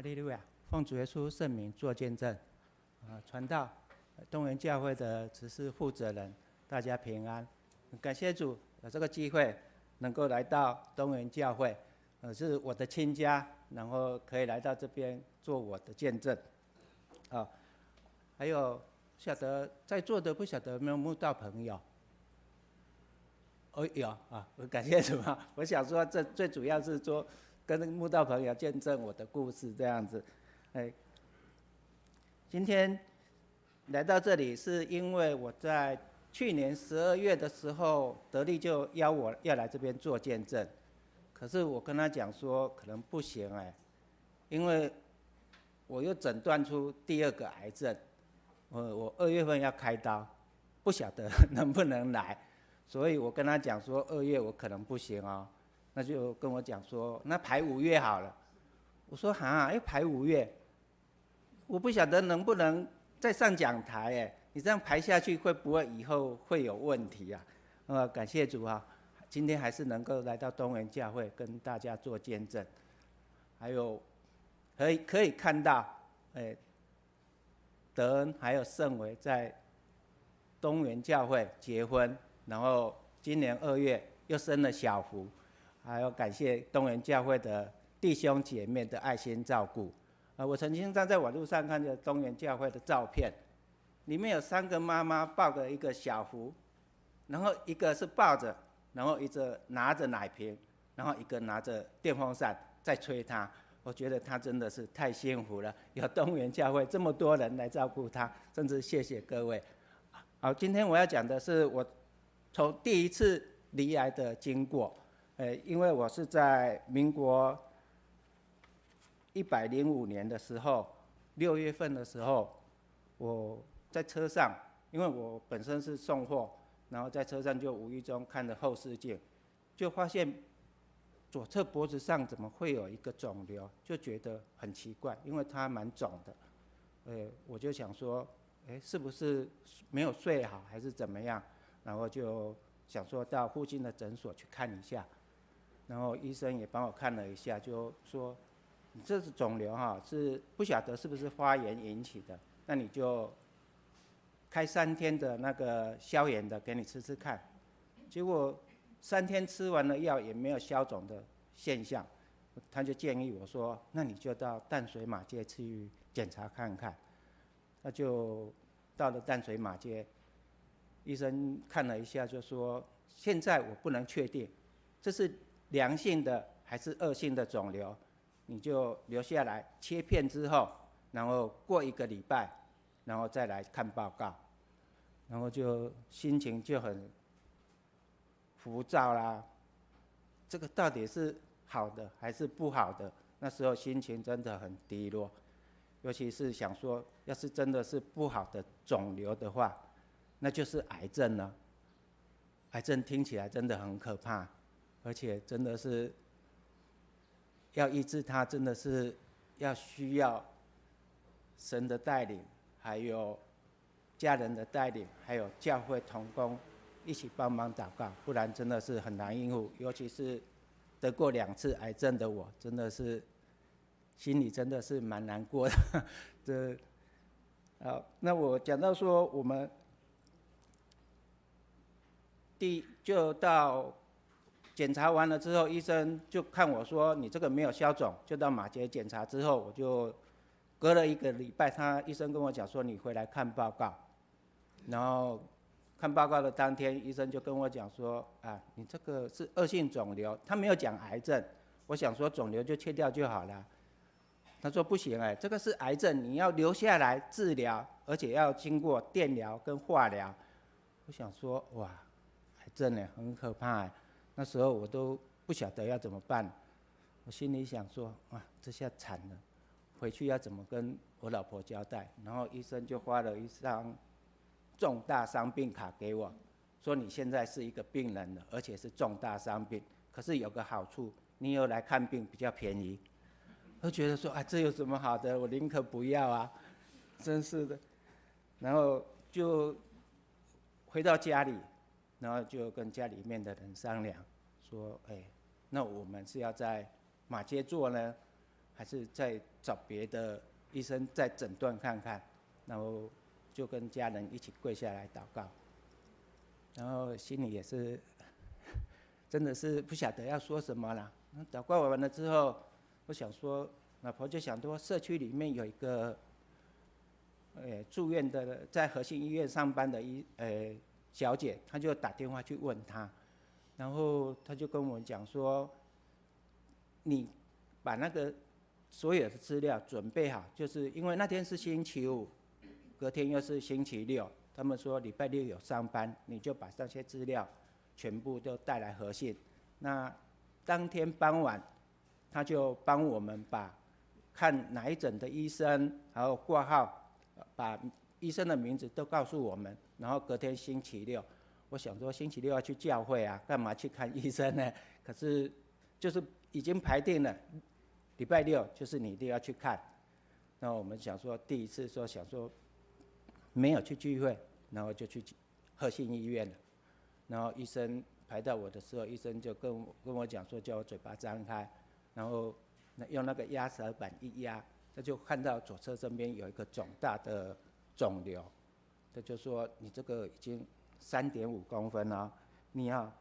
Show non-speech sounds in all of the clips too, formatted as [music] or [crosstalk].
哈利路亚！奉主耶稣圣名做见证，啊，传道东园教会的执事负责人，大家平安。感谢主有这个机会能够来到东园教会，呃，是我的亲家，然后可以来到这边做我的见证。啊，还有晓得在座的不晓得有没有慕道朋友？哦，有啊，我感谢主啊！我想说，这最主要是说。跟那个慕道朋友见证我的故事，这样子，哎，今天来到这里是因为我在去年十二月的时候，得力就邀我要来这边做见证，可是我跟他讲说可能不行哎，因为我又诊断出第二个癌症，我我二月份要开刀，不晓得 [laughs] 能不能来，所以我跟他讲说二月我可能不行哦。他就跟我讲说，那排五月好了。我说哈，要排五月，我不晓得能不能再上讲台哎。你这样排下去，会不会以后会有问题啊？呃，感谢主啊，今天还是能够来到东园教会跟大家做见证，还有可以可以看到，哎，德恩还有盛伟在东园教会结婚，然后今年二月又生了小福。还要感谢东园教会的弟兄姐妹的爱心照顾。啊，我曾经站在网络上看见东园教会的照片，里面有三个妈妈抱着一个小福，然后一个是抱着，然后一个拿着奶瓶，然后一个拿着电风扇在吹他。我觉得他真的是太幸福了，有东园教会这么多人来照顾他，真是谢谢各位。好，今天我要讲的是我从第一次离癌的经过。呃，因为我是在民国一百零五年的时候，六月份的时候，我在车上，因为我本身是送货，然后在车上就无意中看着后视镜，就发现左侧脖子上怎么会有一个肿瘤，就觉得很奇怪，因为它蛮肿的，呃，我就想说，哎，是不是没有睡好还是怎么样？然后就想说到附近的诊所去看一下。然后医生也帮我看了一下，就说，你这是肿瘤哈，是不晓得是不是发炎引起的，那你就开三天的那个消炎的给你吃吃看。结果三天吃完了药也没有消肿的现象，他就建议我说，那你就到淡水马街去检查看看。那就到了淡水马街，医生看了一下就说，现在我不能确定，这是。良性的还是恶性的肿瘤，你就留下来切片之后，然后过一个礼拜，然后再来看报告，然后就心情就很浮躁啦。这个到底是好的还是不好的？那时候心情真的很低落，尤其是想说，要是真的是不好的肿瘤的话，那就是癌症了。癌症听起来真的很可怕。而且真的是要医治他，真的是要需要神的带领，还有家人的带领，还有教会同工一起帮忙祷告，不然真的是很难应付。尤其是得过两次癌症的我，真的是心里真的是蛮难过的。[laughs] 这好，那我讲到说，我们第就到。检查完了之后，医生就看我说：“你这个没有消肿，就到马杰检查。”之后我就隔了一个礼拜，他医生跟我讲说：“你回来看报告。”然后看报告的当天，医生就跟我讲说：“啊，你这个是恶性肿瘤。”他没有讲癌症。我想说肿瘤就切掉就好了。他说：“不行哎，这个是癌症，你要留下来治疗，而且要经过电疗跟化疗。”我想说：“哇，癌症呢，很可怕。”那时候我都不晓得要怎么办，我心里想说，哇，这下惨了，回去要怎么跟我老婆交代？然后医生就发了一张重大伤病卡给我，说你现在是一个病人了，而且是重大伤病，可是有个好处，你有来看病比较便宜。我觉得说，啊，这有什么好的？我宁可不要啊，真是的。然后就回到家里。然后就跟家里面的人商量，说：“哎，那我们是要在马街做呢，还是再找别的医生再诊断看看？然后就跟家人一起跪下来祷告，然后心里也是真的是不晓得要说什么了。祷告完了之后，我想说，老婆就想说，社区里面有一个，呃，住院的在和信医院上班的医，呃，小姐，她就打电话去问她，然后她就跟我们讲说，你把那个所有的资料准备好，就是因为那天是星期五。隔天又是星期六，他们说礼拜六有上班，你就把这些资料全部都带来和信。那当天傍晚，他就帮我们把看哪一诊的医生，还有挂号，把医生的名字都告诉我们。然后隔天星期六，我想说星期六要去教会啊，干嘛去看医生呢？[laughs] 可是就是已经排定了，礼拜六就是你一定要去看。那我们想说第一次说想说。没有去聚会，然后就去和信医院了。然后医生排到我的时候，医生就跟我跟我讲说，叫我嘴巴张开，然后那用那个压舌板一压，他就看到左侧这边有一个肿大的肿瘤。他就说你这个已经三点五公分了，你要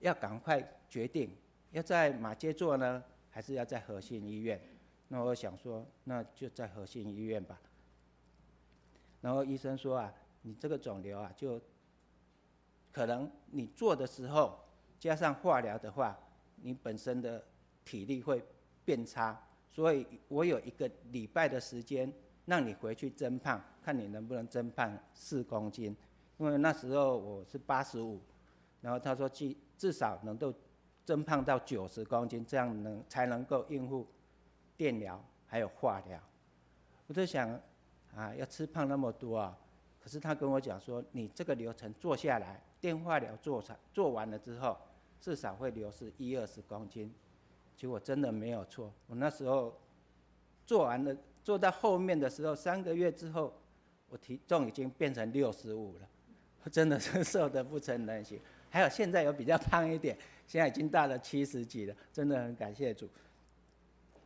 要赶快决定要在马街做呢，还是要在和信医院？那我想说，那就在和信医院吧。然后医生说啊，你这个肿瘤啊，就可能你做的时候加上化疗的话，你本身的体力会变差，所以我有一个礼拜的时间让你回去增胖，看你能不能增胖四公斤。因为那时候我是八十五，然后他说至至少能够增胖到九十公斤，这样能才能够应付电疗还有化疗。我在想。啊，要吃胖那么多啊！可是他跟我讲说，你这个流程做下来，电化疗做成做完了之后，至少会流失一二十公斤。结果真的没有错，我那时候做完了，做到后面的时候，三个月之后，我体重已经变成六十五了，我 [laughs] 真的是瘦得不成人形。还有现在有比较胖一点，现在已经到了七十几了，真的很感谢主。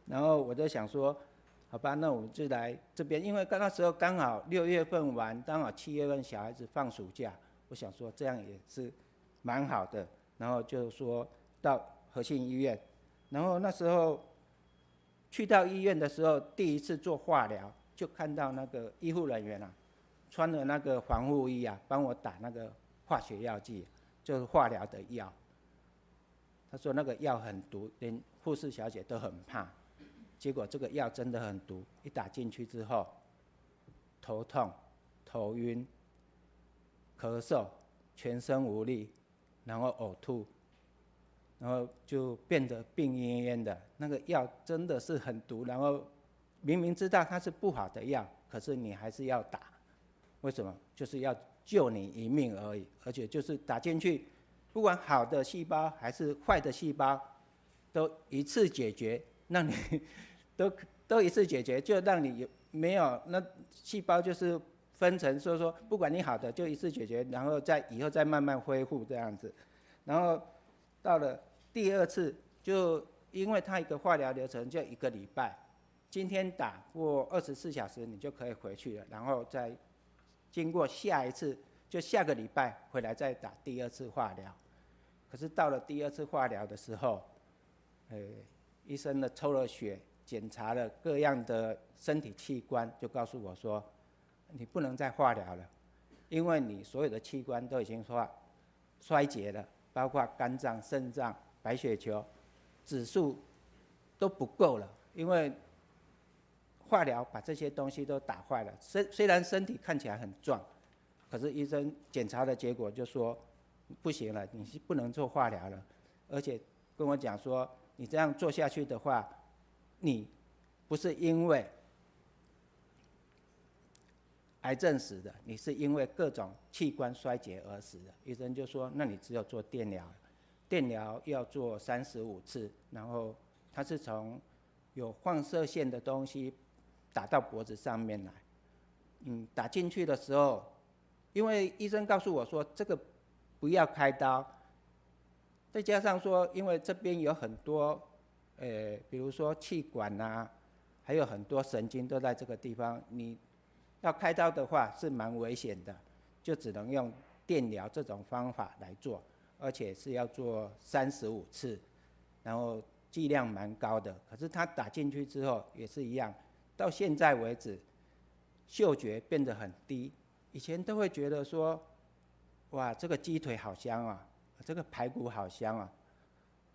然后我就想说。好吧，那我们就来这边，因为刚那时候刚好六月份完，刚好七月份小孩子放暑假，我想说这样也是蛮好的。然后就说到和信医院，然后那时候去到医院的时候，第一次做化疗，就看到那个医护人员啊，穿了那个防护衣啊，帮我打那个化学药剂，就是化疗的药。他说那个药很毒，连护士小姐都很怕。结果这个药真的很毒，一打进去之后，头痛、头晕、咳嗽、全身无力，然后呕吐，然后就变得病恹恹的。那个药真的是很毒，然后明明知道它是不好的药，可是你还是要打。为什么？就是要救你一命而已，而且就是打进去，不管好的细胞还是坏的细胞，都一次解决，让你。[laughs] 都都一次解决，就让你有没有那细胞就是分成，所以说不管你好的就一次解决，然后再以后再慢慢恢复这样子，然后到了第二次，就因为他一个化疗流程就一个礼拜，今天打过二十四小时你就可以回去了，然后再经过下一次，就下个礼拜回来再打第二次化疗，可是到了第二次化疗的时候，呃，医生呢抽了血。检查了各样的身体器官，就告诉我说，你不能再化疗了，因为你所有的器官都已经衰衰竭了，包括肝脏、肾脏、白血球指数都不够了，因为化疗把这些东西都打坏了。虽虽然身体看起来很壮，可是医生检查的结果就说不行了，你是不能做化疗了，而且跟我讲说，你这样做下去的话。你不是因为癌症死的，你是因为各种器官衰竭而死的。医生就说：“那你只有做电疗，电疗要做三十五次，然后它是从有放射线的东西打到脖子上面来。嗯，打进去的时候，因为医生告诉我说这个不要开刀，再加上说因为这边有很多。”呃，比如说气管呐、啊，还有很多神经都在这个地方，你要开刀的话是蛮危险的，就只能用电疗这种方法来做，而且是要做三十五次，然后剂量蛮高的。可是它打进去之后也是一样，到现在为止，嗅觉变得很低。以前都会觉得说，哇，这个鸡腿好香啊，这个排骨好香啊。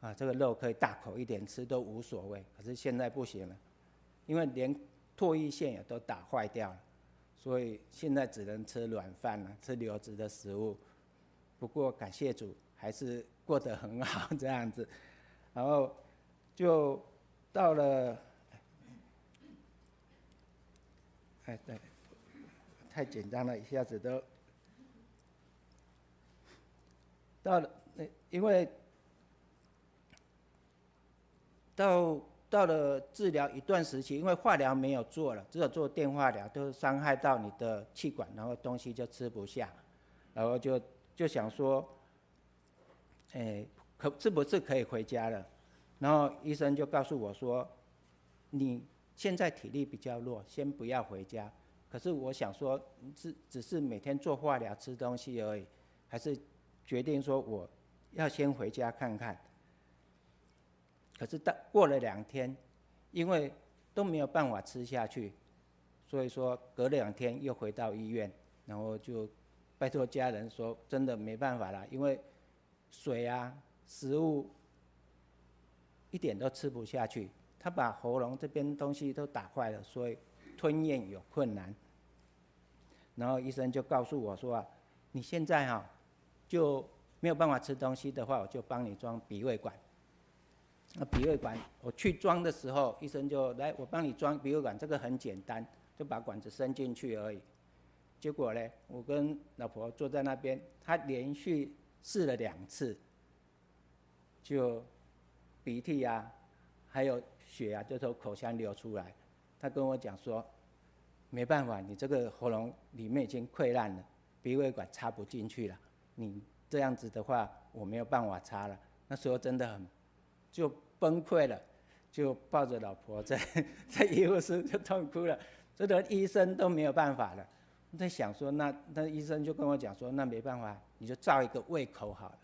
啊，这个肉可以大口一点吃都无所谓，可是现在不行了，因为连唾液腺也都打坏掉了，所以现在只能吃软饭了，吃流质的食物。不过感谢主，还是过得很好这样子。然后就到了，哎对，太紧张了，一下子都到了那，因为。到到了治疗一段时期，因为化疗没有做了，只有做电化疗，都伤害到你的气管，然后东西就吃不下，然后就就想说，哎，可是不是可以回家了？然后医生就告诉我说，你现在体力比较弱，先不要回家。可是我想说，只只是每天做化疗吃东西而已，还是决定说我要先回家看看。可是到过了两天，因为都没有办法吃下去，所以说隔两天又回到医院，然后就拜托家人说，真的没办法了，因为水啊、食物一点都吃不下去，他把喉咙这边东西都打坏了，所以吞咽有困难。然后医生就告诉我说啊，你现在哈就没有办法吃东西的话，我就帮你装鼻胃管。那鼻胃管，我去装的时候，医生就来，我帮你装鼻胃管，这个很简单，就把管子伸进去而已。结果呢，我跟老婆坐在那边，他连续试了两次，就鼻涕啊，还有血啊，就从口腔流出来。他跟我讲说，没办法，你这个喉咙里面已经溃烂了，鼻胃管插不进去了。你这样子的话，我没有办法插了。那时候真的很，就。崩溃了，就抱着老婆在 [laughs] 在医务室就痛哭了，这个医生都没有办法了。在想说，那那医生就跟我讲说，那没办法，你就照一个胃口好了。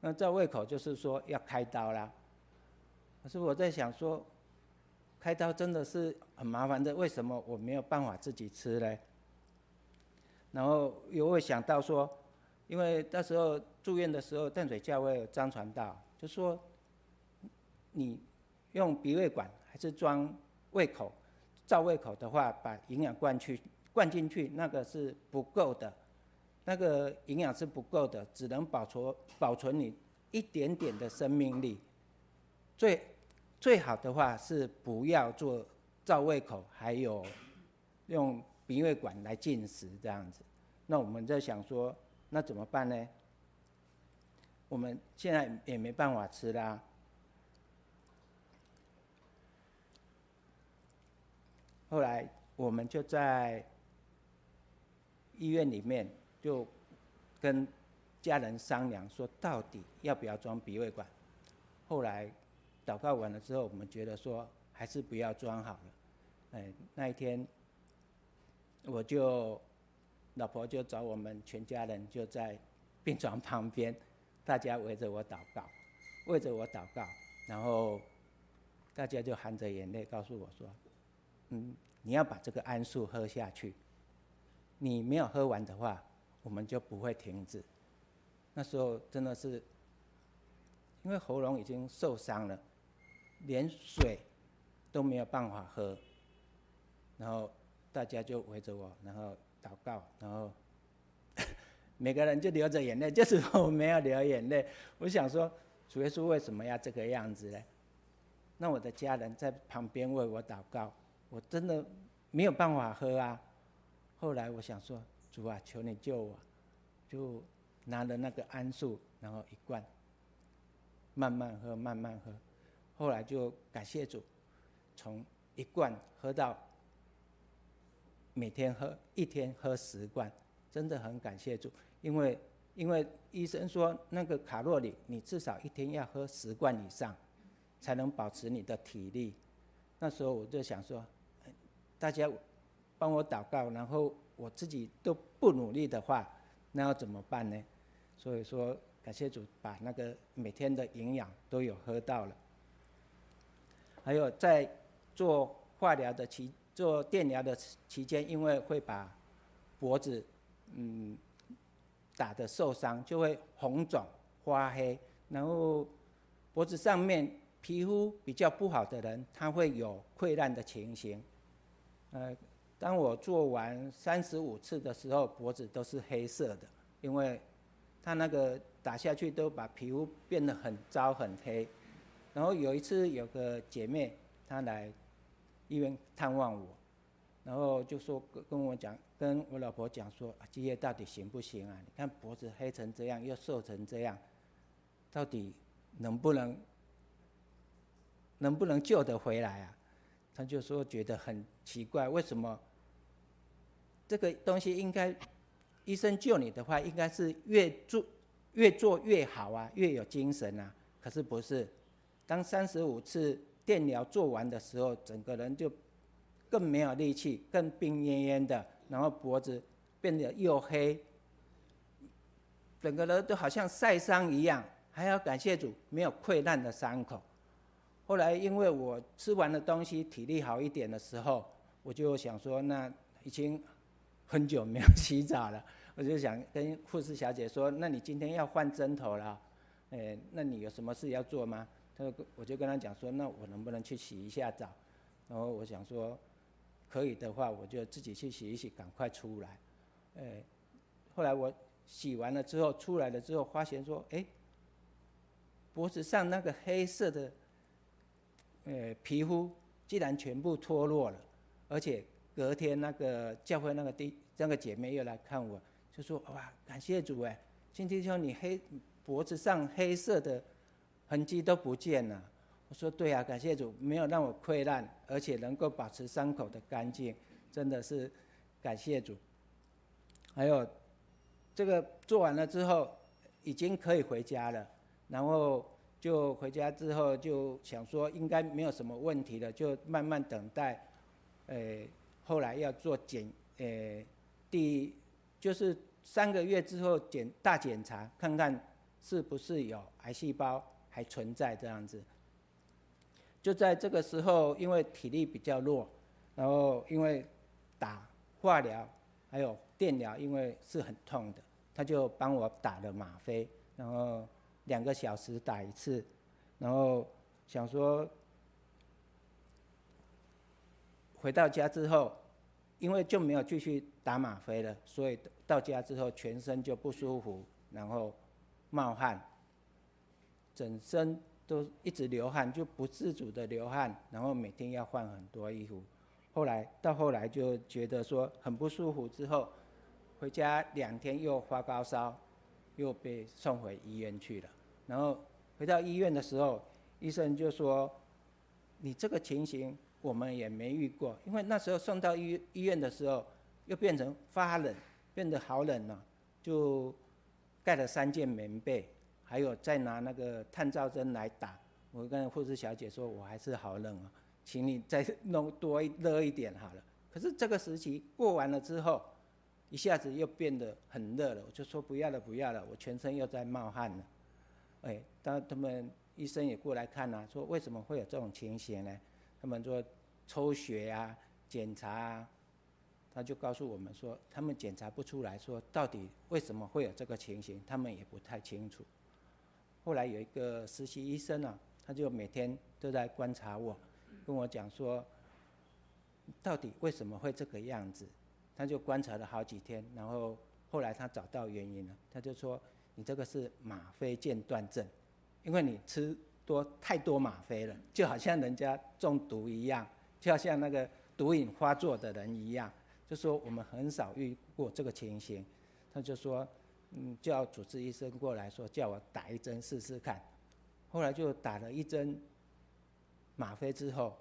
那照胃口就是说要开刀啦。可是我在想说，开刀真的是很麻烦的，为什么我没有办法自己吃嘞？然后又会想到说，因为那时候住院的时候，淡水教会有张传道就说。你用鼻胃管还是装胃口？照胃口的话，把营养灌去灌进去，那个是不够的，那个营养是不够的，只能保存保存你一点点的生命力。最最好的话是不要做照胃口，还有用鼻胃管来进食这样子。那我们在想说，那怎么办呢？我们现在也没办法吃啦。后来我们就在医院里面就跟家人商量，说到底要不要装鼻胃管。后来祷告完了之后，我们觉得说还是不要装好了。哎，那一天我就老婆就找我们全家人就在病床旁边，大家围着我祷告，围着我祷告，然后大家就含着眼泪告诉我说。嗯，你要把这个安素喝下去。你没有喝完的话，我们就不会停止。那时候真的是，因为喉咙已经受伤了，连水都没有办法喝。然后大家就围着我，然后祷告，然后 [laughs] 每个人就流着眼泪，就是我没有流眼泪。我想说，主耶稣为什么要这个样子呢？那我的家人在旁边为我祷告。我真的没有办法喝啊！后来我想说，主啊，求你救我，就拿了那个安素，然后一罐，慢慢喝，慢慢喝。后来就感谢主，从一罐喝到每天喝，一天喝十罐，真的很感谢主。因为因为医生说那个卡路里，你至少一天要喝十罐以上，才能保持你的体力。那时候我就想说，大家帮我祷告，然后我自己都不努力的话，那要怎么办呢？所以说，感谢主把那个每天的营养都有喝到了。还有在做化疗的期、做电疗的期间，因为会把脖子嗯打的受伤，就会红肿发黑，然后脖子上面皮肤比较不好的人，他会有溃烂的情形。呃，当我做完三十五次的时候，脖子都是黑色的，因为他那个打下去都把皮肤变得很糟很黑。然后有一次有个姐妹她来医院探望我，然后就说跟跟我讲，跟我老婆讲说，啊，基业到底行不行啊？你看脖子黑成这样，又瘦成这样，到底能不能能不能救得回来啊？他就说觉得很奇怪，为什么这个东西应该医生救你的话，应该是越做越做越好啊，越有精神啊。可是不是，当三十五次电疗做完的时候，整个人就更没有力气，更病恹恹的，然后脖子变得又黑，整个人都好像晒伤一样。还要感谢主，没有溃烂的伤口。后来，因为我吃完了东西，体力好一点的时候，我就想说，那已经很久没有洗澡了，[laughs] 我就想跟护士小姐说，那你今天要换针头了，哎，那你有什么事要做吗？她说，我就跟她讲说，那我能不能去洗一下澡？然后我想说，可以的话，我就自己去洗一洗，赶快出来。哎，后来我洗完了之后出来了之后，发现说，哎，脖子上那个黑色的。呃，皮肤竟然全部脱落了，而且隔天那个教会那个弟那个姐妹又来看我，就说哇，感谢主哎，今天说你黑脖子上黑色的痕迹都不见了。我说对啊，感谢主，没有让我溃烂，而且能够保持伤口的干净，真的是感谢主。还有这个做完了之后，已经可以回家了，然后。就回家之后就想说应该没有什么问题了，就慢慢等待。呃，后来要做检，呃，第就是三个月之后检大检查，看看是不是有癌细胞还存在这样子。就在这个时候，因为体力比较弱，然后因为打化疗还有电疗，因为是很痛的，他就帮我打了吗啡，然后。两个小时打一次，然后想说回到家之后，因为就没有继续打吗啡了，所以到家之后全身就不舒服，然后冒汗，整身都一直流汗，就不自主的流汗，然后每天要换很多衣服。后来到后来就觉得说很不舒服，之后回家两天又发高烧，又被送回医院去了。然后回到医院的时候，医生就说：“你这个情形我们也没遇过，因为那时候送到医医院的时候，又变成发冷，变得好冷了，就盖了三件棉被，还有再拿那个探照针来打。我跟护士小姐说，我还是好冷啊，请你再弄多一热一点好了。可是这个时期过完了之后，一下子又变得很热了，我就说不要了，不要了，我全身又在冒汗了。”哎，当他们医生也过来看啊，说为什么会有这种情形呢？他们说抽血啊、检查啊，他就告诉我们说，他们检查不出来说到底为什么会有这个情形，他们也不太清楚。后来有一个实习医生啊，他就每天都在观察我，跟我讲说，到底为什么会这个样子？他就观察了好几天，然后后来他找到原因了，他就说。你这个是吗啡间断症，因为你吃多太多吗啡了，就好像人家中毒一样，就好像那个毒瘾发作的人一样。就说我们很少遇过这个情形，他就说，嗯，叫主治医生过来说，叫我打一针试试看。后来就打了一针吗啡之后，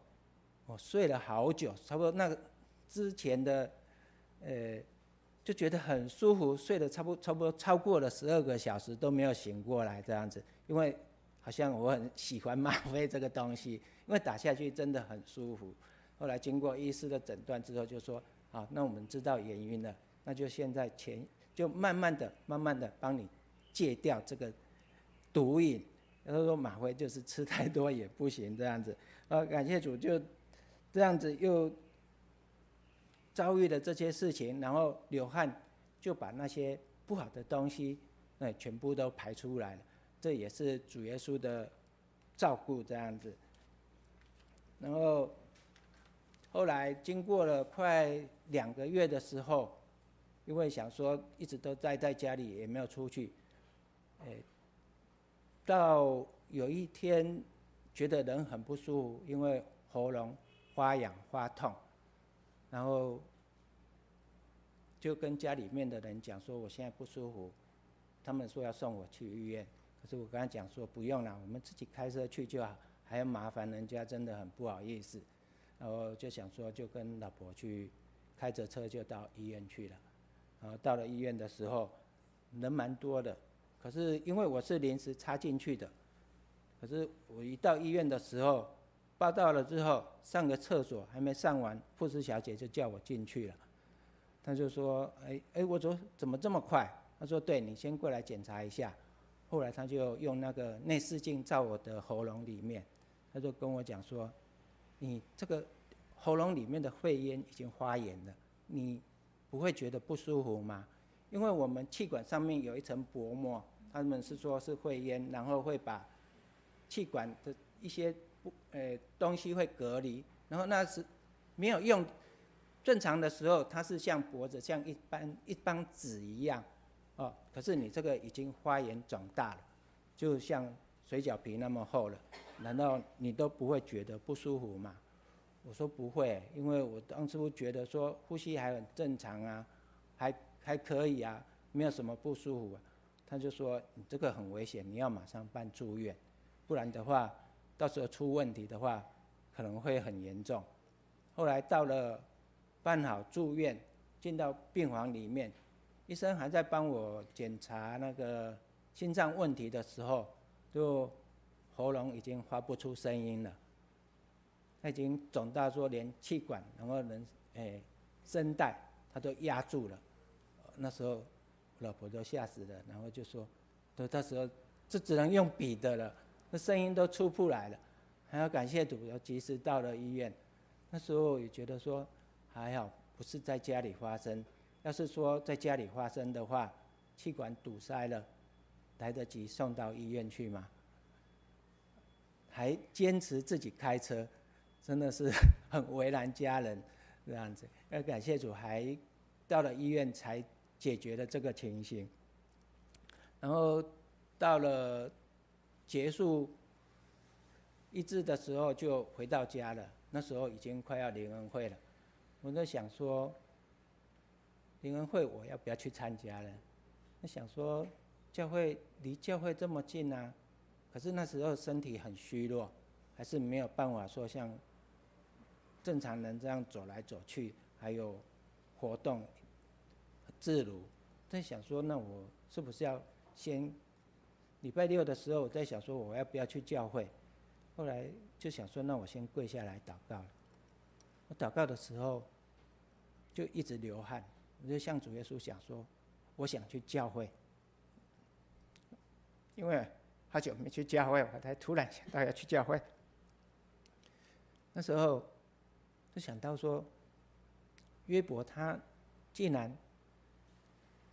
我睡了好久，差不多那个之前的，呃。就觉得很舒服，睡得差不多差不多超过了十二个小时都没有醒过来这样子，因为好像我很喜欢吗啡这个东西，因为打下去真的很舒服。后来经过医师的诊断之后，就说：好，那我们知道原因了，那就现在前就慢慢的、慢慢的帮你戒掉这个毒瘾。他说吗啡就是吃太多也不行这样子。呃，感谢主，就这样子又遭遇了这些事情，然后流汗就把那些不好的东西，哎，全部都排出来了。这也是主耶稣的照顾这样子。然后后来经过了快两个月的时候，因为想说一直都待在家里也没有出去，哎，到有一天觉得人很不舒服，因为喉咙发痒发痛，然后就跟家里面的人讲说我现在不舒服，他们说要送我去医院。可是我跟他讲说不用了，我们自己开车去就好，还要麻烦人家，真的很不好意思。然后就想说就跟老婆去开着车就到医院去了。然后到了医院的时候，人蛮多的，可是因为我是临时插进去的，可是我一到医院的时候，报到了之后上个厕所还没上完，护士小姐就叫我进去了。他就说：“哎哎，我说怎么这么快？”他说：“对，你先过来检查一下。”后来他就用那个内视镜照我的喉咙里面，他就跟我讲说：“你这个喉咙里面的肺炎已经发炎了，你不会觉得不舒服吗？因为我们气管上面有一层薄膜，他们是说是肺炎，然后会把气管的一些不呃东西会隔离，然后那是没有用。正常的时候它是像脖子像一般一般纸一样。”哦，可是你这个已经发炎长大了，就像水饺皮那么厚了，难道你都不会觉得不舒服吗？我说不会，因为我当初觉得说呼吸还很正常啊，还还可以啊，没有什么不舒服啊。他就说你这个很危险，你要马上办住院，不然的话，到时候出问题的话，可能会很严重。后来到了办好住院，进到病房里面。医生还在帮我检查那个心脏问题的时候，就喉咙已经发不出声音了，他已经肿到说连气管，然后人诶声带，他都压住了。那时候我老婆都吓死了，然后就说，都到时候这只能用笔的了，那声音都出不来了。还要感谢主，要及时到了医院。那时候也觉得说还好，不是在家里发生。要是说在家里发生的话，气管堵塞了，来得及送到医院去吗？还坚持自己开车，真的是 [laughs] 很为难家人这样子。要感谢主，还到了医院才解决了这个情形。然后到了结束医治的时候，就回到家了。那时候已经快要灵恩会了，我在想说。灵恩会我要不要去参加呢？我想说，教会离教会这么近啊，可是那时候身体很虚弱，还是没有办法说像正常人这样走来走去，还有活动自如。在想说，那我是不是要先礼拜六的时候，我在想说我要不要去教会？后来就想说，那我先跪下来祷告。我祷告的时候就一直流汗。我就向主耶稣想说，我想去教会，因为好久没去教会，我才突然想到要去教会。那时候就想到说，约伯他竟然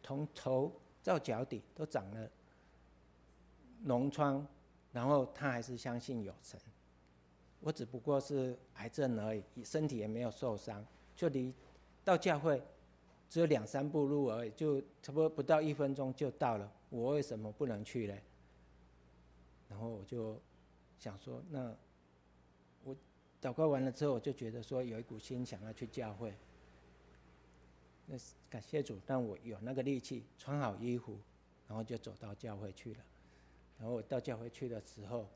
从头到脚底都长了脓疮，然后他还是相信有神。我只不过是癌症而已，身体也没有受伤，就离到教会。只有两三步路而已，就差不多不到一分钟就到了。我为什么不能去呢？然后我就想说，那我祷告完了之后，我就觉得说有一股心想要去教会。那感谢主，让我有那个力气，穿好衣服，然后就走到教会去了。然后我到教会去的时候，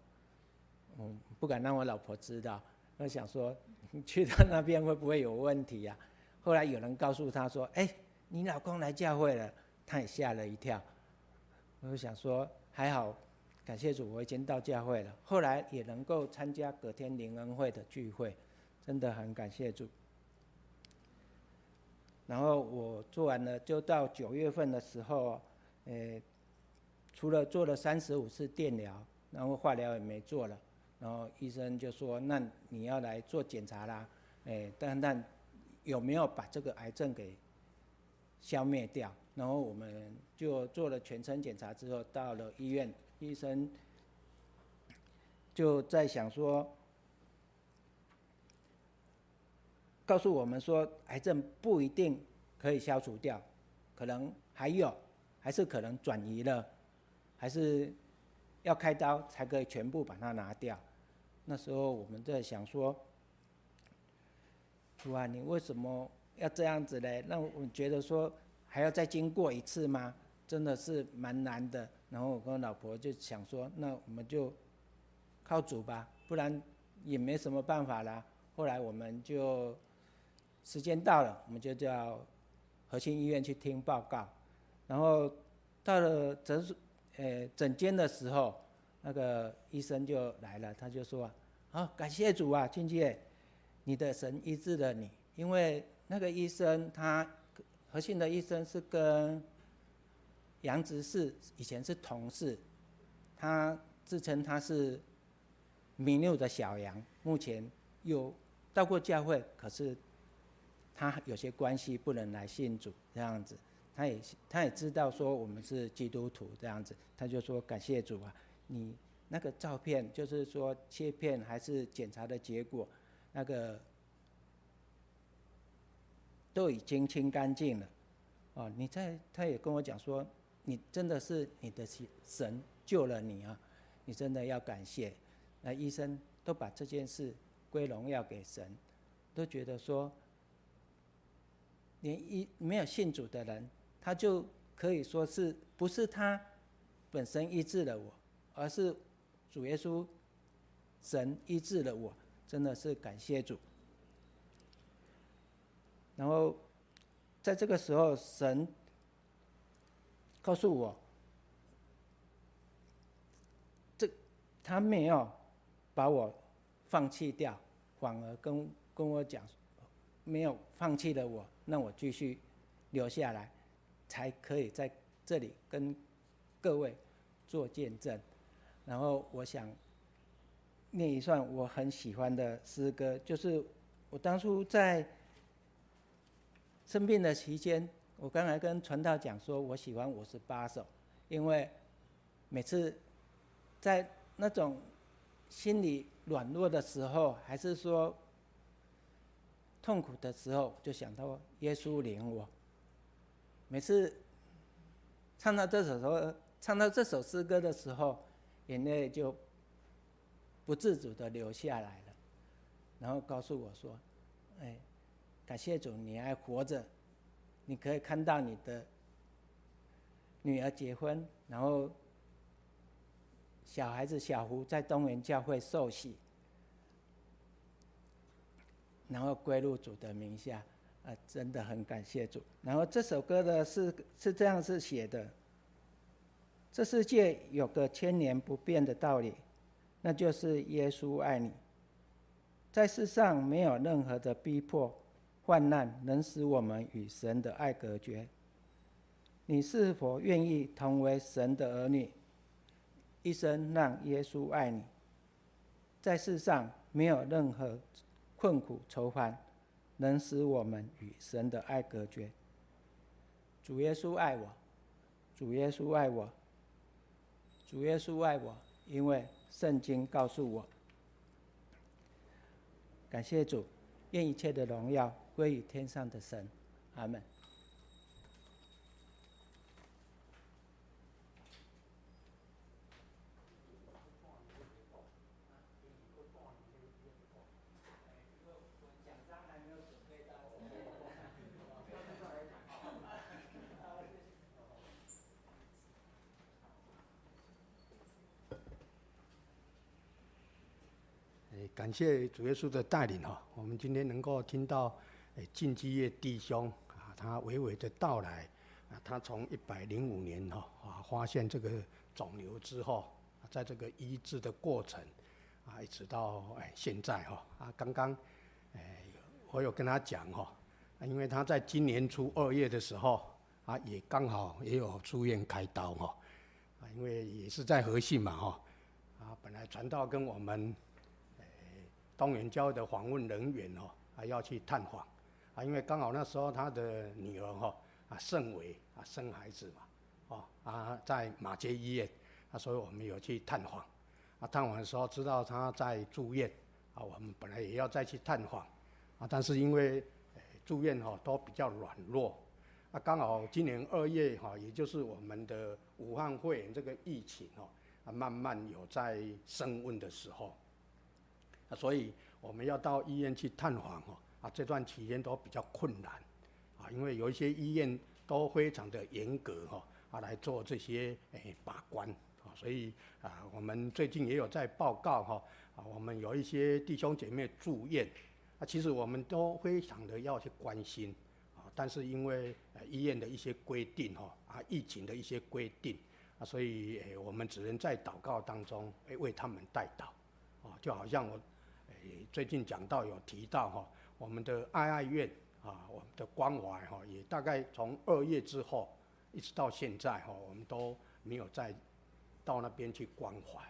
嗯，不敢让我老婆知道，我想说，[laughs] 去到那边会不会有问题呀？后来有人告诉他说：“哎，你老公来教会了。”他也吓了一跳。我就想说，还好，感谢主，我已经到教会了。后来也能够参加隔天灵恩会的聚会，真的很感谢主。然后我做完了，就到九月份的时候，诶，除了做了三十五次电疗，然后化疗也没做了，然后医生就说：“那你要来做检查啦，诶，但但有没有把这个癌症给消灭掉？”然后我们就做了全身检查之后，到了医院，医生就在想说。告诉我们说，癌症不一定可以消除掉，可能还有，还是可能转移了，还是要开刀才可以全部把它拿掉。那时候我们在想说，主啊，你为什么要这样子呢？那我觉得说还要再经过一次吗？真的是蛮难的。然后我跟我老婆就想说，那我们就靠主吧，不然也没什么办法啦。后来我们就。时间到了，我们就叫和信医院去听报告。然后到了诊所，呃，诊间的时候，那个医生就来了，他就说：“好，感谢主啊，亲戚，你的神医治了你。因为那个医生他和信的医生是跟杨执事以前是同事，他自称他是弥六的小杨，目前有到过教会，可是。”他有些关系不能来信主这样子，他也他也知道说我们是基督徒这样子，他就说感谢主啊，你那个照片就是说切片还是检查的结果，那个都已经清干净了，哦，你在他也跟我讲说，你真的是你的神救了你啊，你真的要感谢，那医生都把这件事归荣耀给神，都觉得说。连一没有信主的人，他就可以说是不是他本身医治了我，而是主耶稣神医治了我，真的是感谢主。然后在这个时候，神告诉我，这他没有把我放弃掉，反而跟跟我讲，没有放弃了我。那我继续留下来，才可以在这里跟各位做见证。然后我想念一段我很喜欢的诗歌，就是我当初在生病的期间，我刚才跟传道讲说，我喜欢五十八首，因为每次在那种心里软弱的时候，还是说。痛苦的时候，就想到耶稣领我。每次唱到这首歌，唱到这首诗歌的时候，眼泪就不自主的流下来了。然后告诉我说：“哎，感谢主，你还活着，你可以看到你的女儿结婚，然后小孩子小胡在东园教会受洗。”然后归入主的名下，啊，真的很感谢主。然后这首歌的是是这样子写的：这世界有个千年不变的道理，那就是耶稣爱你。在世上没有任何的逼迫、患难能使我们与神的爱隔绝。你是否愿意同为神的儿女，一生让耶稣爱你？在世上没有任何。困苦愁烦，能使我们与神的爱隔绝。主耶稣爱我，主耶稣爱我，主耶稣爱我，因为圣经告诉我。感谢主，愿一切的荣耀归于天上的神。阿门。感谢主耶稣的带领哈，我们今天能够听到诶进基业弟兄啊，他娓娓的到来啊，他从一百零五年哈啊发现这个肿瘤之后在这个医治的过程啊，一直到哎现在哈啊，刚刚哎我有跟他讲哈，因为他在今年初二月的时候啊，也刚好也有住院开刀哈啊，因为也是在和信嘛哈啊，本来传道跟我们东元教的访问人员哦，还要去探访。啊，因为刚好那时候他的女儿哈啊盛伟啊生孩子嘛。哦啊，在马街医院，啊，所以我们有去探访，啊，探访的时候知道他在住院，啊，我们本来也要再去探访，啊，但是因为住院哈都比较软弱，啊，刚好今年二月哈，也就是我们的武汉肺炎这个疫情哦，啊，慢慢有在升温的时候，啊，所以我们要到医院去探访哦，啊，这段期间都比较困难，啊，因为有一些医院都非常的严格哈。啊，来做这些诶、把关啊，所以啊，我们最近也有在报告哈啊，我们有一些弟兄姐妹住院啊，其实我们都非常的要去关心啊，但是因为医院的一些规定哈啊，疫情的一些规定啊，所以诶、我们只能在祷告当中诶为他们代祷啊，就好像我、最近讲到有提到哈，我们的爱爱院啊，我们的关怀哈，也大概从二月之后。一直到现在哈，我们都没有再到那边去关怀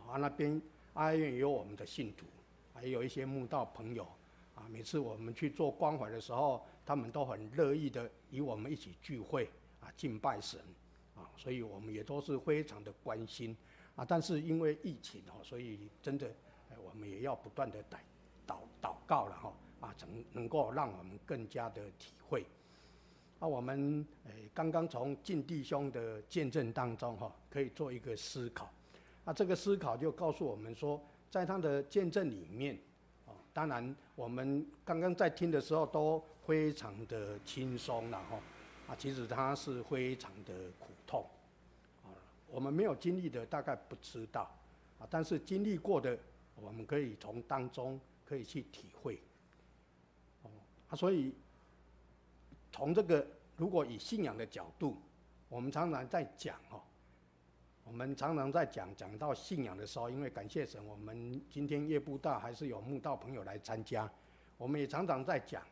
啊。那边爱爱院有我们的信徒，还有一些慕道朋友啊。每次我们去做关怀的时候，他们都很乐意的与我们一起聚会啊，敬拜神啊。所以我们也都是非常的关心啊。但是因为疫情哦，所以真的，我们也要不断的祷祷祷告了哈啊，能能够让我们更加的体会。那我们诶刚刚从静弟兄的见证当中哈，可以做一个思考。那这个思考就告诉我们说，在他的见证里面，啊，当然我们刚刚在听的时候都非常的轻松了哈。啊，其实他是非常的苦痛，啊，我们没有经历的大概不知道，啊，但是经历过的，我们可以从当中可以去体会。哦，啊，所以。从这个，如果以信仰的角度，我们常常在讲哦，我们常常在讲讲到信仰的时候，因为感谢神，我们今天夜布道还是有慕道朋友来参加，我们也常常在讲，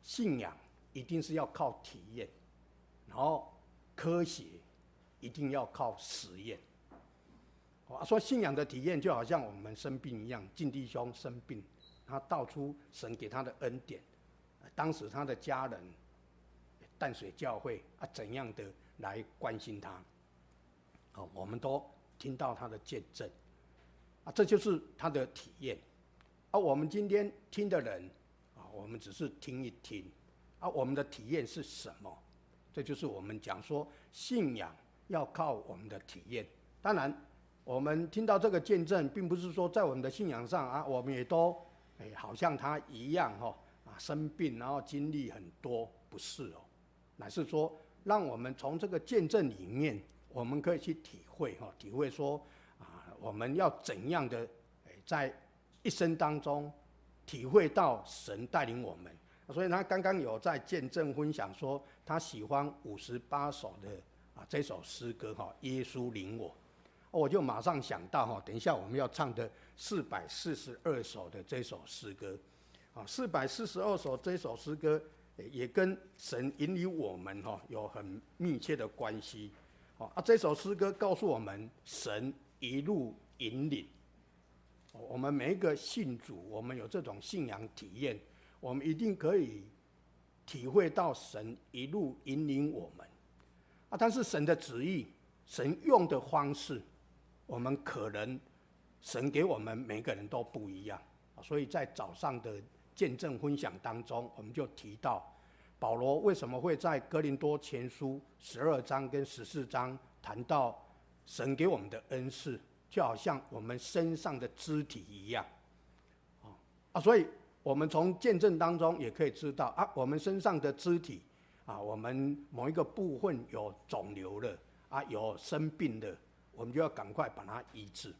信仰一定是要靠体验，然后科学一定要靠实验。啊，说信仰的体验就好像我们生病一样，静弟兄生病，他道出神给他的恩典，当时他的家人。淡水教会啊，怎样的来关心他？哦，我们都听到他的见证，啊，这就是他的体验。而我们今天听的人，啊，我们只是听一听，啊，我们的体验是什么？这就是我们讲说信仰要靠我们的体验。当然，我们听到这个见证，并不是说在我们的信仰上啊，我们也都哎，好像他一样哈，啊，生病然后经历很多，不是哦。乃是说，让我们从这个见证里面，我们可以去体会哈，体会说啊，我们要怎样的哎在一生当中体会到神带领我们。所以他刚刚有在见证分享说，他喜欢五十八首的啊这首诗歌哈，耶稣领我，我就马上想到哈，等一下我们要唱的四百四十二首的这首诗歌，啊，四百四十二首这首诗歌。也跟神引领我们哈有很密切的关系，啊，这首诗歌告诉我们神一路引领，我们每一个信主，我们有这种信仰体验，我们一定可以体会到神一路引领我们，啊，但是神的旨意，神用的方式，我们可能神给我们每个人都不一样，所以在早上的。见证分享当中，我们就提到保罗为什么会在哥林多前书十二章跟十四章谈到神给我们的恩赐，就好像我们身上的肢体一样，啊，所以我们从见证当中也可以知道啊，我们身上的肢体啊，我们某一个部分有肿瘤了啊，有生病的，我们就要赶快把它医治，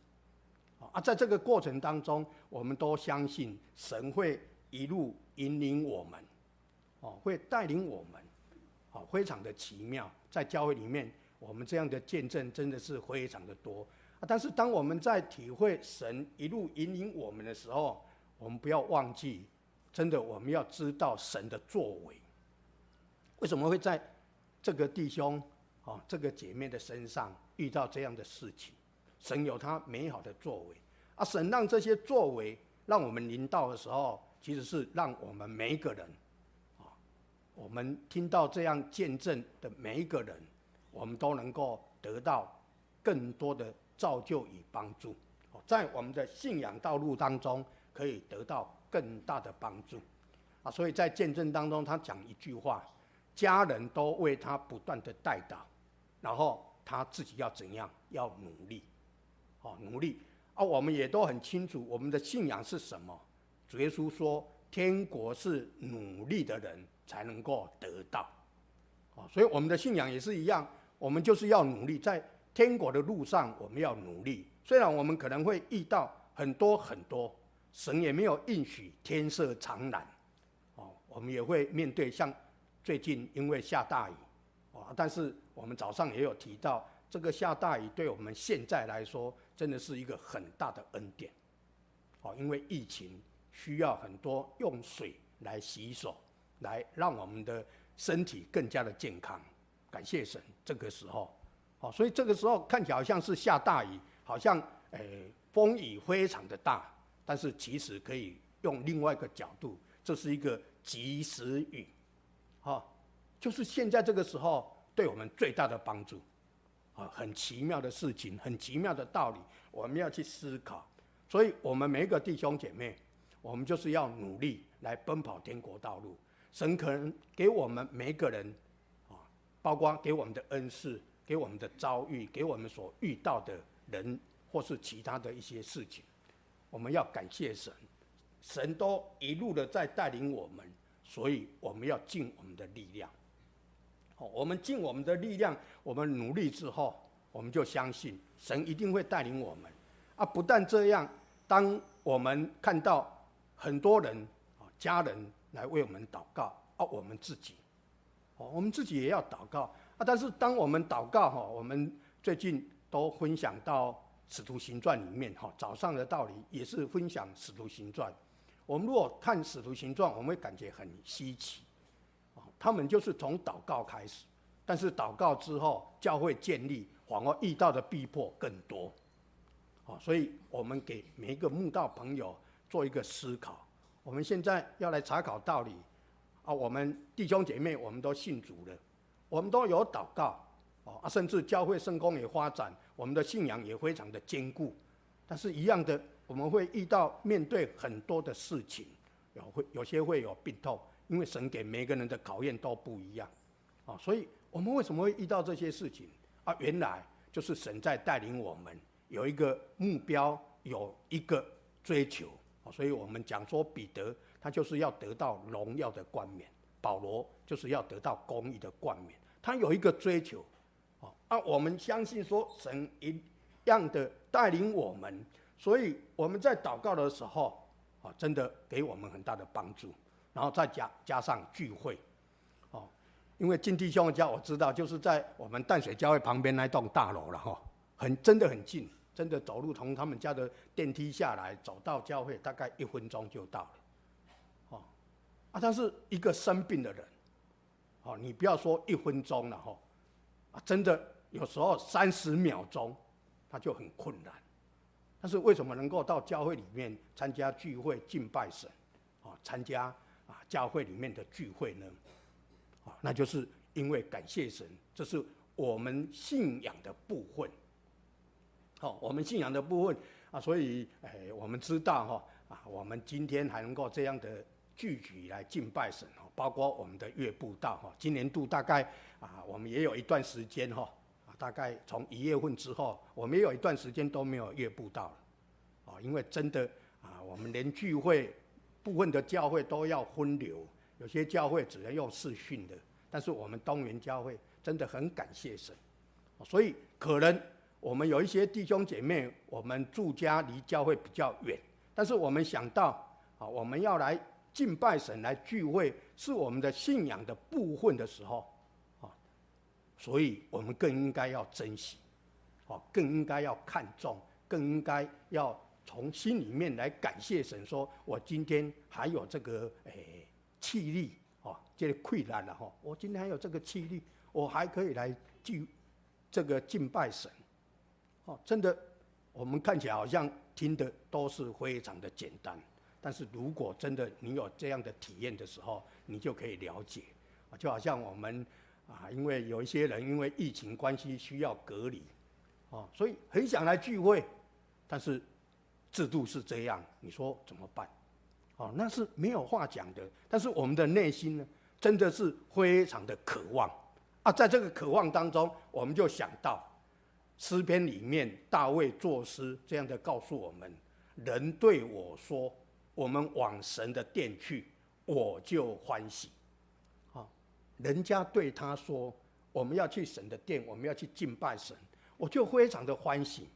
啊，在这个过程当中，我们都相信神会。一路引领我们，哦，会带领我们，哦，非常的奇妙。在教会里面，我们这样的见证真的是非常的多但是当我们在体会神一路引领我们的时候，我们不要忘记，真的我们要知道神的作为。为什么会在这个弟兄哦、这个姐妹的身上遇到这样的事情？神有他美好的作为啊！神让这些作为让我们临到的时候，其实是让我们每一个人啊，我们听到这样见证的每一个人，我们都能够得到更多的造就与帮助哦，在我们的信仰道路当中可以得到更大的帮助啊！所以在见证当中，他讲一句话：家人都为他不断的代祷，然后他自己要怎样？要努力。哦，努力啊！我们也都很清楚，我们的信仰是什么？主耶稣说，天国是努力的人才能够得到。哦，所以我们的信仰也是一样，我们就是要努力，在天国的路上，我们要努力。虽然我们可能会遇到很多很多，神也没有应许天色常蓝。哦，我们也会面对像最近因为下大雨，哦，但是我们早上也有提到。这个下大雨对我们现在来说，真的是一个很大的恩典，哦，因为疫情需要很多用水来洗手，来让我们的身体更加的健康。感谢神，这个时候，哦，所以这个时候看起来好像是下大雨，好像诶风雨非常的大，但是其实可以用另外一个角度，这是一个及时雨，哈，就是现在这个时候对我们最大的帮助。啊，很奇妙的事情，很奇妙的道理，我们要去思考。所以，我们每一个弟兄姐妹，我们就是要努力来奔跑天国道路。神可能给我们每一个人，啊，包括给我们的恩赐，给我们的遭遇，给我们所遇到的人，或是其他的一些事情，我们要感谢神，神都一路的在带领我们，所以我们要尽我们的力量。我们尽我们的力量，我们努力之后，我们就相信神一定会带领我们。啊，不但这样，当我们看到很多人啊，家人来为我们祷告，啊，我们自己，哦，我们自己也要祷告啊。但是当我们祷告哈，我们最近都分享到《使徒行传》里面哈，早上的道理也是分享《使徒行传》。我们如果看《使徒行传》，我们会感觉很稀奇。他们就是从祷告开始，但是祷告之后，教会建立反而遇到的逼迫更多。好，所以我们给每一个慕道朋友做一个思考。我们现在要来查考道理啊，我们弟兄姐妹我们都信主了，我们都有祷告啊，甚至教会圣工也发展，我们的信仰也非常的坚固。但是，一样的，我们会遇到面对很多的事情，有会有些会有病痛。因为神给每个人的考验都不一样，啊，所以我们为什么会遇到这些事情？啊？原来就是神在带领我们，有一个目标，有一个追求，啊，所以我们讲说彼得他就是要得到荣耀的冠冕，保罗就是要得到公义的冠冕，他有一个追求，啊，我们相信说神一样的带领我们，所以我们在祷告的时候，啊，真的给我们很大的帮助。然后再加加上聚会，哦，因为近弟兄家我知道，就是在我们淡水教会旁边那栋大楼了哈，很真的很近，真的走路从他们家的电梯下来，走到教会大概一分钟就到了，哦，啊，但是一个生病的人，哦，你不要说一分钟了哈，啊，真的有时候三十秒钟他就很困难，但是为什么能够到教会里面参加聚会敬拜神，啊，参加。教会里面的聚会呢，啊，那就是因为感谢神，这是我们信仰的部分。好，我们信仰的部分啊，所以哎，我们知道哈啊，我们今天还能够这样的聚集来敬拜神哈，包括我们的月布道哈，今年度大概啊，我们也有一段时间哈啊，大概从一月份之后，我们也有一段时间都没有月布道了，啊，因为真的啊，我们连聚会。部分的教会都要分流，有些教会只能用视讯的，但是我们东园教会真的很感谢神，所以可能我们有一些弟兄姐妹，我们住家离教会比较远，但是我们想到啊，我们要来敬拜神、来聚会，是我们的信仰的部分的时候，啊，所以我们更应该要珍惜，哦，更应该要看重，更应该要从心里面来感谢神，说我今天还有这个诶、气力，哦，这个溃烂了哈，我今天还有这个气力，我还可以来敬这个敬拜神，哦，真的，我们看起来好像听的都是非常的简单，但是如果真的你有这样的体验的时候，你就可以了解，就好像我们啊，因为有一些人因为疫情关系需要隔离。哦，所以很想来聚会，但是制度是这样，你说怎么办？哦，那是没有话讲的。但是我们的内心呢，真的是非常的渴望啊！在这个渴望当中，我们就想到诗篇里面大卫作诗这样的告诉我们：人对我说，我们往神的殿去，我就欢喜。啊，人家对他说，我们要去神的殿，我们要去敬拜神。我就非常的欢喜，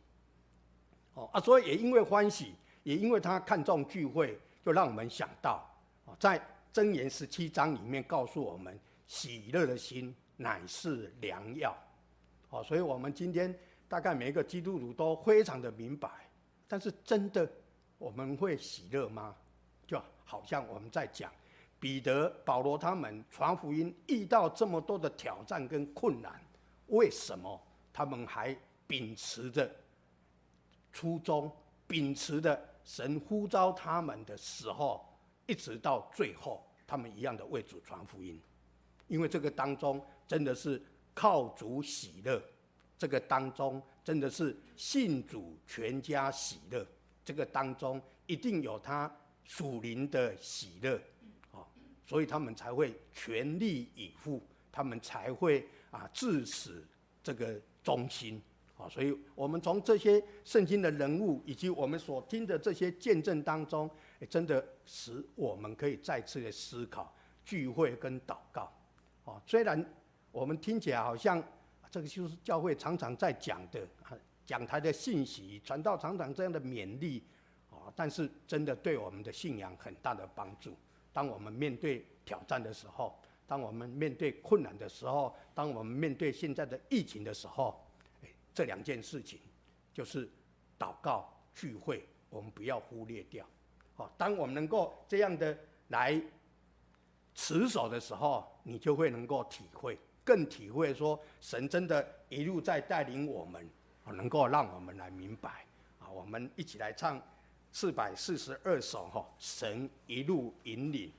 哦啊，所以也因为欢喜，也因为他看重聚会，就让我们想到哦，在箴言十七章里面告诉我们，喜乐的心乃是良药，哦，所以我们今天大概每一个基督徒都非常的明白，但是真的我们会喜乐吗？就好像我们在讲彼得、保罗他们传福音遇到这么多的挑战跟困难，为什么？他们还秉持着初衷，秉持的神呼召他们的时候，一直到最后，他们一样的为主传福音。因为这个当中真的是靠主喜乐，这个当中真的是信主全家喜乐，这个当中一定有他属灵的喜乐，啊，所以他们才会全力以赴，他们才会啊至死这个。忠心，啊，所以我们从这些圣经的人物以及我们所听的这些见证当中，真的使我们可以再次的思考聚会跟祷告，啊，虽然我们听起来好像这个就是教会常常在讲的，讲台的信息，传道常常这样的勉励，啊，但是真的对我们的信仰很大的帮助。当我们面对挑战的时候。当我们面对困难的时候，当我们面对现在的疫情的时候，这两件事情就是祷告聚会，我们不要忽略掉。好，当我们能够这样的来持守的时候，你就会能够体会，更体会说神真的一路在带领我们，能够让我们来明白。啊，我们一起来唱四百四十二首哈，神一路引领。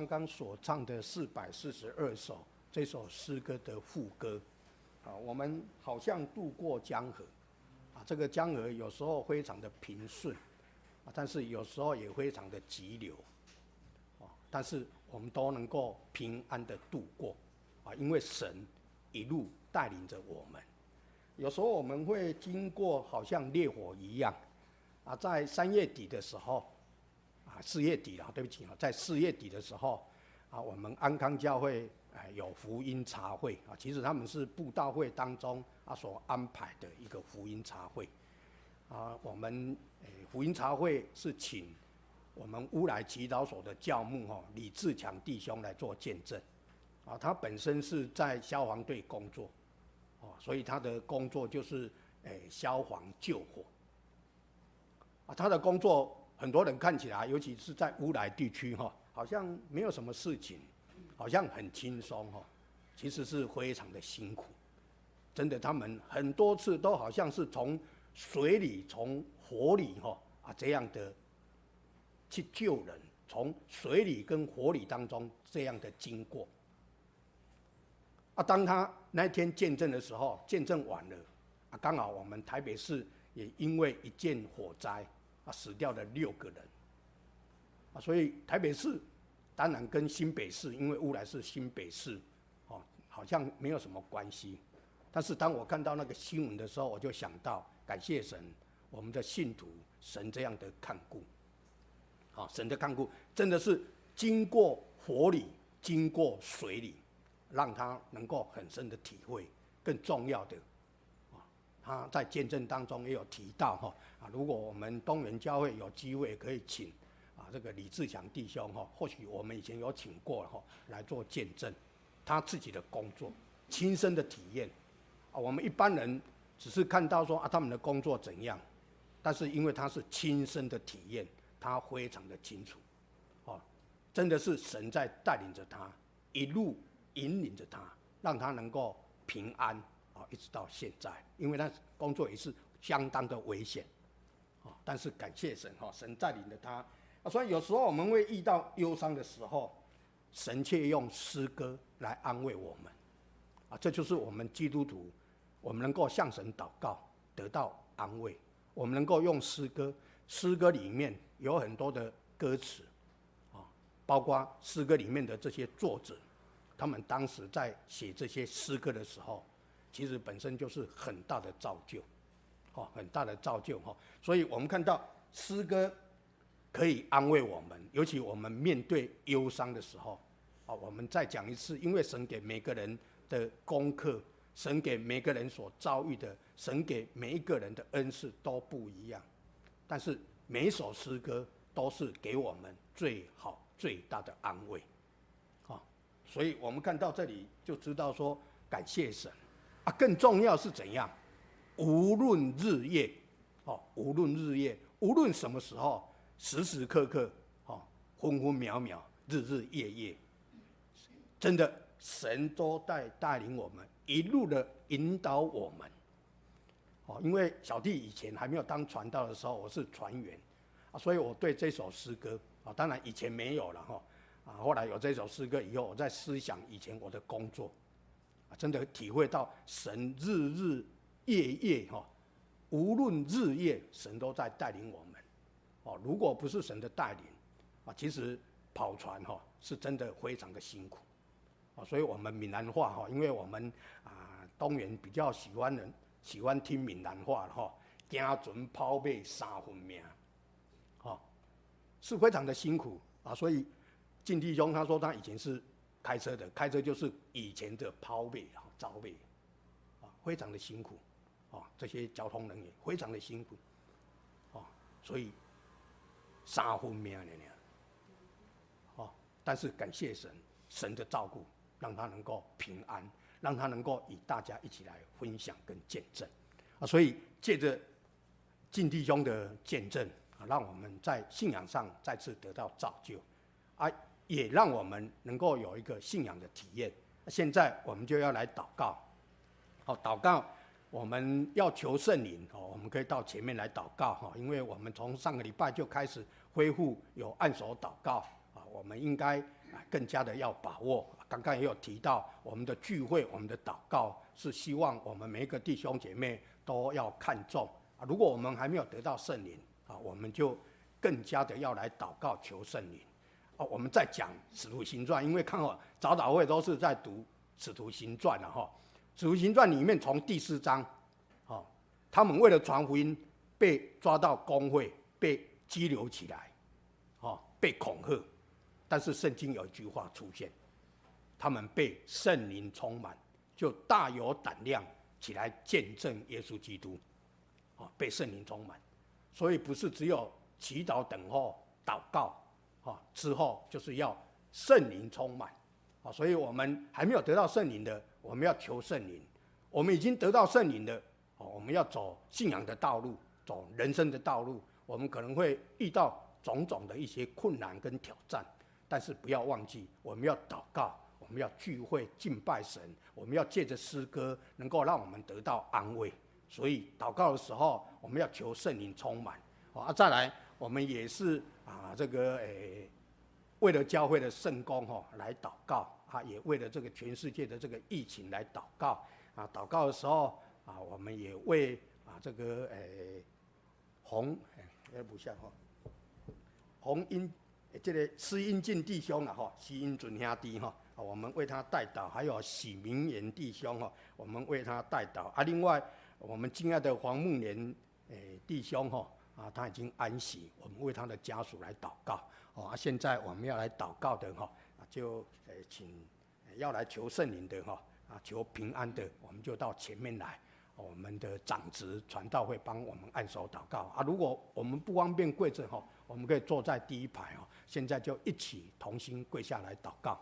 刚刚所唱的四百四十二首这首诗歌的副歌，啊，我们好像渡过江河，啊，这个江河有时候非常的平顺，啊，但是有时候也非常的急流，啊，但是我们都能够平安的度过，啊，因为神一路带领着我们。有时候我们会经过好像烈火一样，啊，在三月底的时候。啊四月底了，对不起啊，在四月底的时候，啊，我们安康教会哎有福音茶会啊，其实他们是布道会当中啊所安排的一个福音茶会，啊，我们哎福音茶会是请我们乌来祈祷所的教牧哈李志强弟兄来做见证，啊，他本身是在消防队工作，哦，所以他的工作就是哎消防救火，啊，他的工作。很多人看起来，尤其是在乌来地区哈，好像没有什么事情，好像很轻松哈，其实是非常的辛苦。真的，他们很多次都好像是从水里、从火里哈啊这样的去救人，从水里跟火里当中这样的经过。啊，当他那天见证的时候，见证完了，啊，刚好我们台北市也因为一件火灾。死掉了六个人，啊，所以台北市当然跟新北市，因为乌来是新北市，哦，好像没有什么关系。但是当我看到那个新闻的时候，我就想到，感谢神，我们的信徒，神这样的看顾，啊，神的看顾真的是经过火里，经过水里，让他能够很深的体会。更重要的，他在见证当中也有提到哈。啊，如果我们东源教会有机会可以请啊这个李志强弟兄哈，或许我们以前有请过哈，来做见证，他自己的工作，亲身的体验，啊，我们一般人只是看到说啊他们的工作怎样，但是因为他是亲身的体验，他非常的清楚，哦，真的是神在带领着他，一路引领着他，让他能够平安啊，一直到现在，因为他工作也是相当的危险。但是感谢神哈，神带领着他啊，所以有时候我们会遇到忧伤的时候，神却用诗歌来安慰我们啊，这就是我们基督徒，我们能够向神祷告得到安慰，我们能够用诗歌，诗歌里面有很多的歌词啊，包括诗歌里面的这些作者，他们当时在写这些诗歌的时候，其实本身就是很大的造就。哦，很大的造就哈，所以我们看到诗歌可以安慰我们，尤其我们面对忧伤的时候，啊，我们再讲一次，因为神给每个人的功课，神给每个人所遭遇的，神给每一个人的恩赐都不一样，但是每一首诗歌都是给我们最好最大的安慰，啊，所以我们看到这里就知道说感谢神啊，更重要是怎样？无论日夜，哦，无论日夜，无论什么时候，时时刻刻，哦，分分秒秒，日日夜夜，真的，神都在带领我们，一路的引导我们。哦，因为小弟以前还没有当传道的时候，我是船员，啊，所以我对这首诗歌，啊，当然以前没有了哈，啊，后来有这首诗歌以后，我在思想以前我的工作，真的体会到神日日。夜夜哈，无论日夜，神都在带领我们。哦，如果不是神的带领，啊，其实跑船哈是真的非常的辛苦。啊，所以我们闽南话哈，因为我们啊东源比较喜欢人喜欢听闽南话哈，惊船抛尾三分命，哦，是非常的辛苦啊。所以进弟兄他说他以前是开车的，开车就是以前的抛尾啊、早尾，啊，非常的辛苦。啊，这些交通人员非常的辛苦，啊，所以三分命了呢，哦，但是感谢神，神的照顾，让他能够平安，让他能够与大家一起来分享跟见证，啊，所以借着进弟兄的见证啊，让我们在信仰上再次得到造就，啊，也让我们能够有一个信仰的体验。现在我们就要来祷告，好，祷告。我们要求圣灵哦，我们可以到前面来祷告哈，因为我们从上个礼拜就开始恢复有按手祷告啊，我们应该更加的要把握。刚刚也有提到，我们的聚会、我们的祷告，是希望我们每一个弟兄姐妹都要看重啊。如果我们还没有得到圣灵啊，我们就更加的要来祷告求圣灵。哦，我们在讲使徒行传，因为看好早早会都是在读使徒行传了哈。使徒行传里面从第四章，哦，他们为了传福音被抓到公会，被拘留起来，哦，被恐吓。但是圣经有一句话出现，他们被圣灵充满，就大有胆量起来见证耶稣基督，哦，被圣灵充满，所以不是只有祈祷等候祷告，啊，之后就是要圣灵充满，啊，所以我们还没有得到圣灵的，我们要求圣灵；我们已经得到圣灵的，哦，我们要走信仰的道路，走人生的道路，我们可能会遇到种种的一些困难跟挑战。但是不要忘记，我们要祷告，我们要聚会敬拜神，我们要借着诗歌能够让我们得到安慰。所以祷告的时候，我们要求圣灵充满。啊，再来，我们也是啊，这个诶，为了教会的圣工哈来祷告啊，也为了这个全世界的这个疫情来祷告啊。祷告的时候啊，我们也为啊这个诶红诶不像哈红英。这个施英进弟兄啊，哈，施英准兄弟哈，我们为他代祷；还有许明言弟兄哈，我们为他代祷。啊，另外我们敬爱的黄梦莲诶弟兄哈，啊，他已经安息，我们为他的家属来祷告。哦，啊，现在我们要来祷告的哈，就呃请要来求圣灵的哈，啊，求平安的，我们就到前面来。我们的长执传道会帮我们按手祷告啊。如果我们不方便跪着哈，我们可以坐在第一排哦。现在就一起同心跪下来祷告。